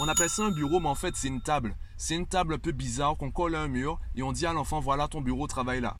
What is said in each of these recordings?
On appelle ça un bureau, mais en fait, c'est une table. C'est une table un peu bizarre qu'on colle à un mur et on dit à l'enfant, voilà ton bureau, travaille là.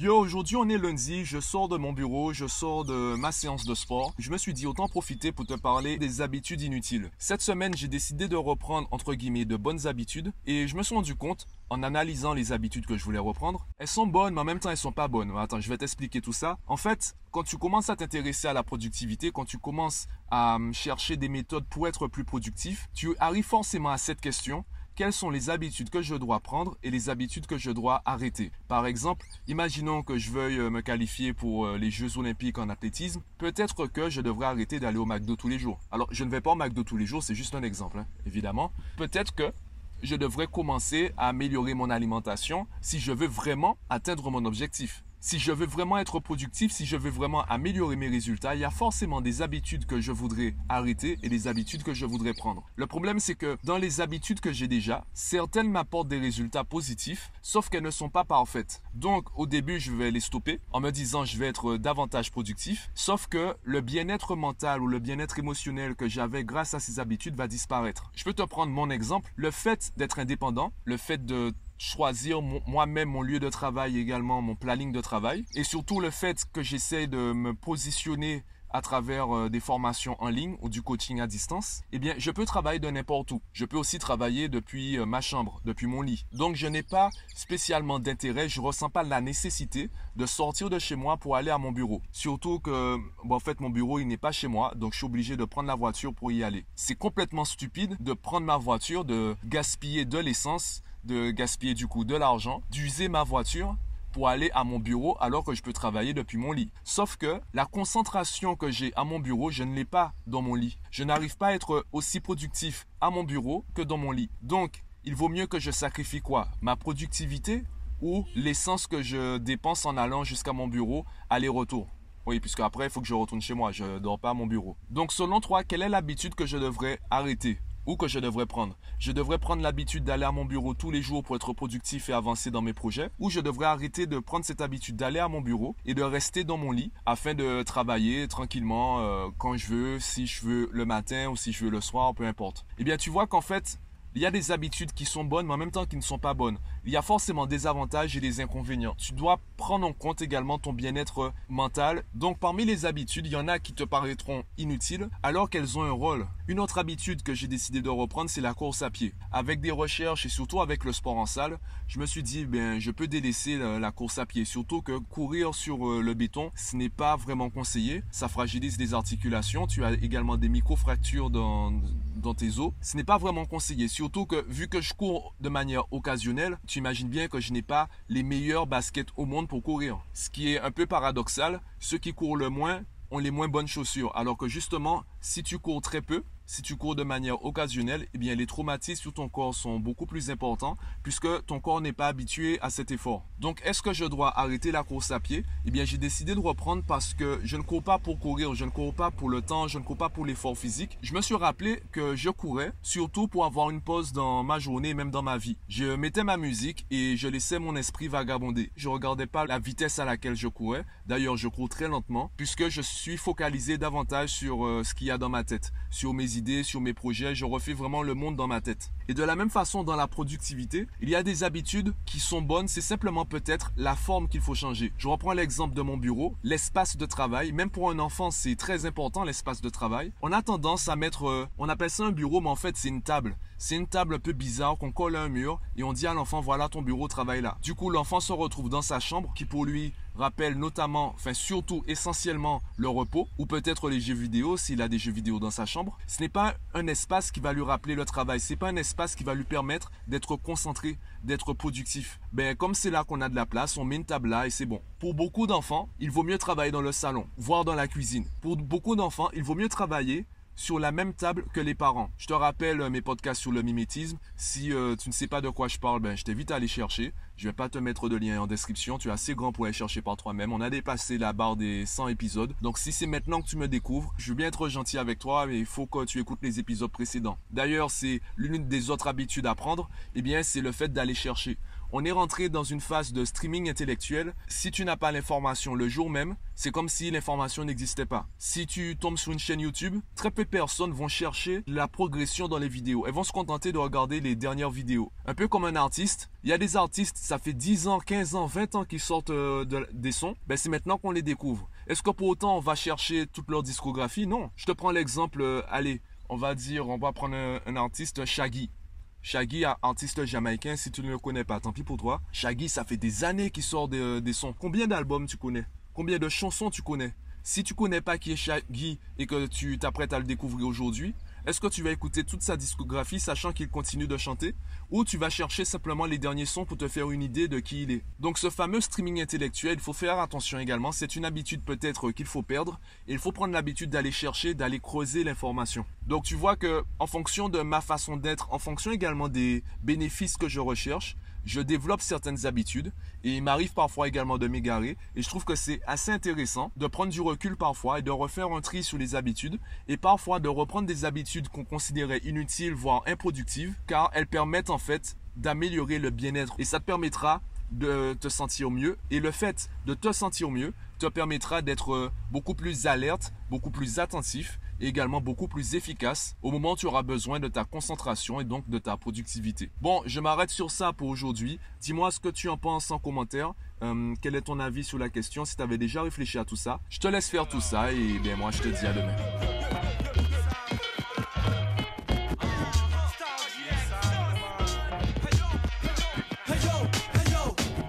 Yo, aujourd'hui on est lundi, je sors de mon bureau, je sors de ma séance de sport. Je me suis dit autant profiter pour te parler des habitudes inutiles. Cette semaine, j'ai décidé de reprendre entre guillemets de bonnes habitudes et je me suis rendu compte en analysant les habitudes que je voulais reprendre, elles sont bonnes mais en même temps elles sont pas bonnes. Attends, je vais t'expliquer tout ça. En fait, quand tu commences à t'intéresser à la productivité, quand tu commences à hum, chercher des méthodes pour être plus productif, tu arrives forcément à cette question quelles sont les habitudes que je dois prendre et les habitudes que je dois arrêter. Par exemple, imaginons que je veuille euh, me qualifier pour euh, les Jeux olympiques en athlétisme, peut-être que je devrais arrêter d'aller au McDo tous les jours. Alors, je ne vais pas au McDo tous les jours, c'est juste un exemple, hein, évidemment. Peut-être que je devrais commencer à améliorer mon alimentation si je veux vraiment atteindre mon objectif si je veux vraiment être productif, si je veux vraiment améliorer mes résultats, il y a forcément des habitudes que je voudrais arrêter et des habitudes que je voudrais prendre. Le problème, c'est que dans les habitudes que j'ai déjà, certaines m'apportent des résultats positifs, sauf qu'elles ne sont pas parfaites. Donc, au début, je vais les stopper en me disant je vais être davantage productif, sauf que le bien-être mental ou le bien-être émotionnel que j'avais grâce à ces habitudes va disparaître. Je peux te prendre mon exemple. Le fait d'être indépendant, le fait de choisir moi-même mon lieu de travail également, mon planning de travail. Et surtout le fait que j'essaie de me positionner à travers euh, des formations en ligne ou du coaching à distance, eh bien, je peux travailler de n'importe où. Je peux aussi travailler depuis euh, ma chambre, depuis mon lit. Donc, je n'ai pas spécialement d'intérêt, je ressens pas la nécessité de sortir de chez moi pour aller à mon bureau. Surtout que, en fait, mon bureau, il n'est pas chez moi, donc je suis obligé de prendre la voiture pour y aller. C'est complètement stupide de prendre ma voiture, de gaspiller de l'essence de gaspiller du coup de l'argent, d'user ma voiture pour aller à mon bureau alors que je peux travailler depuis mon lit. Sauf que la concentration que j'ai à mon bureau, je ne l'ai pas dans mon lit. Je n'arrive pas à être aussi productif à mon bureau que dans mon lit. Donc, il vaut mieux que je sacrifie quoi? Ma productivité ou l'essence que je dépense en allant jusqu'à mon bureau, aller-retour? Oui, puisque après, il faut que je retourne chez moi. Je ne dors pas à mon bureau. Donc, selon toi, quelle est l'habitude que je devrais arrêter? Ou que je devrais prendre Je devrais prendre l'habitude d'aller à mon bureau tous les jours pour être productif et avancer dans mes projets ou je devrais arrêter de prendre cette habitude d'aller à mon bureau et de rester dans mon lit afin de travailler tranquillement euh, quand je veux, si je veux le matin ou si je veux le soir, peu importe. Eh bien, tu vois qu'en fait, il y a des habitudes qui sont bonnes, mais en même temps qui ne sont pas bonnes. Il y a forcément des avantages et des inconvénients. Tu dois prendre en compte également ton bien-être mental. Donc parmi les habitudes, il y en a qui te paraîtront inutiles alors qu'elles ont un rôle. Une autre habitude que j'ai décidé de reprendre, c'est la course à pied. Avec des recherches et surtout avec le sport en salle, je me suis dit, ben, je peux délaisser la, course à pied. Surtout que courir sur euh, le béton, ce n'est pas vraiment conseillé. Ça fragilise les articulations. Tu as également des micro-fractures dans dans tes os, ce n'est pas vraiment conseillé. Surtout que vu que je cours de manière occasionnelle, tu imagines bien que je n'ai pas les meilleurs baskets au monde pour courir. Ce qui est un peu paradoxal, ceux qui courent le moins ont les moins bonnes chaussures. Alors que justement, si tu cours très peu, si tu cours de manière occasionnelle, eh bien les traumatismes sur ton corps sont beaucoup plus importants puisque ton corps n'est pas habitué à cet effort. Donc est-ce que je dois arrêter la course à pied? Eh bien j'ai décidé de reprendre parce que je ne cours pas pour courir, je ne cours pas pour le temps, je ne cours pas pour l'effort physique. Je me suis rappelé que je courais surtout pour avoir une pause dans ma journée, même dans ma vie. Je mettais ma musique et je laissais mon esprit vagabonder. Je regardais pas la vitesse à laquelle je courais. D'ailleurs, je cours très lentement puisque je suis focalisé davantage sur euh, ce qu'il y a dans ma tête, sur mes idées sur mes projets, je refais vraiment le monde dans ma tête. Et de la même façon, dans la productivité, il y a des habitudes qui sont bonnes, c'est simplement peut-être la forme qu'il faut changer. Je reprends l'exemple de mon bureau, l'espace de travail, même pour un enfant, c'est très important l'espace de travail. On a tendance à mettre, euh, on appelle ça un bureau, mais en fait c'est une table. C'est une table un peu bizarre qu'on colle à un mur et on dit à l'enfant voilà ton bureau travaille là. Du coup l'enfant se retrouve dans sa chambre qui pour lui rappelle notamment, enfin surtout essentiellement le repos ou peut-être les jeux vidéo s'il a des jeux vidéo dans sa chambre. Ce n'est pas un espace qui va lui rappeler le travail, c'est pas un espace qui va lui permettre d'être concentré, d'être productif. Ben comme c'est là qu'on a de la place, on met une table là et c'est bon. Pour beaucoup d'enfants, il vaut mieux travailler dans le salon, voire dans la cuisine. Pour beaucoup d'enfants, il vaut mieux travailler sur la même table que les parents. Je te rappelle euh, mes podcasts sur le mimétisme. Si euh, tu ne sais pas de quoi je parle, ben, je t'invite à aller chercher. Je vais pas te mettre de lien en description. Tu es assez grand pour aller chercher par toi-même. On a dépassé la barre des 100 épisodes. Donc si c'est maintenant que tu me découvres, je veux bien être gentil avec toi, mais il faut que tu écoutes les épisodes précédents. D'ailleurs, c'est l'une des autres habitudes à prendre. Eh bien, c'est le fait d'aller chercher. On est rentré dans une phase de streaming intellectuel. Si tu n'as pas l'information le jour même, c'est comme si l'information n'existait pas. Si tu tombes sur une chaîne YouTube, très peu de personnes vont chercher la progression dans les vidéos. Elles vont se contenter de regarder les dernières vidéos. Un peu comme un artiste. Il y a des artistes, ça fait 10 ans, 15 ans, 20 ans qu'ils sortent euh, des sons. Ben, c'est maintenant qu'on les découvre. Est-ce que pour autant on va chercher toute leur discographie? Non. Je te prends l'exemple, euh, allez, on va dire, on va prendre un, un artiste, Shaggy. Shaggy, artiste jamaïcain, si tu ne le connais pas, tant pis pour toi. Shaggy, ça fait des années qu'il sort des, des sons. Combien d'albums tu connais? Combien de chansons tu connais? Si tu connais pas qui est Shaggy et que tu t'apprêtes à le découvrir aujourd'hui, est-ce que tu vas écouter toute sa discographie sachant qu'il continue de chanter ou tu vas chercher simplement les derniers sons pour te faire une idée de qui il est? Donc ce fameux streaming intellectuel, il faut faire attention également, c'est une habitude peut-être qu'il faut perdre. Il faut prendre l'habitude d'aller chercher, d'aller creuser l'information. Donc tu vois que en fonction de ma façon d'être, en fonction également des bénéfices que je recherche, je développe certaines habitudes et il m'arrive parfois également de m'égarer et je trouve que c'est assez intéressant de prendre du recul parfois et de refaire un tri sur les habitudes et parfois de reprendre des habitudes qu'on considérait inutiles voire improductives car elles permettent en fait d'améliorer le bien-être et ça te permettra de te sentir mieux et le fait de te sentir mieux te permettra d'être beaucoup plus alerte, beaucoup plus attentif également beaucoup plus efficace au moment où tu auras besoin de ta concentration et donc de ta productivité. Bon, je m'arrête sur ça pour aujourd'hui. Dis-moi ce que tu en penses en commentaire. Euh, quel est ton avis sur la question Si tu avais déjà réfléchi à tout ça, je te laisse faire tout ça et bien moi je te dis à demain.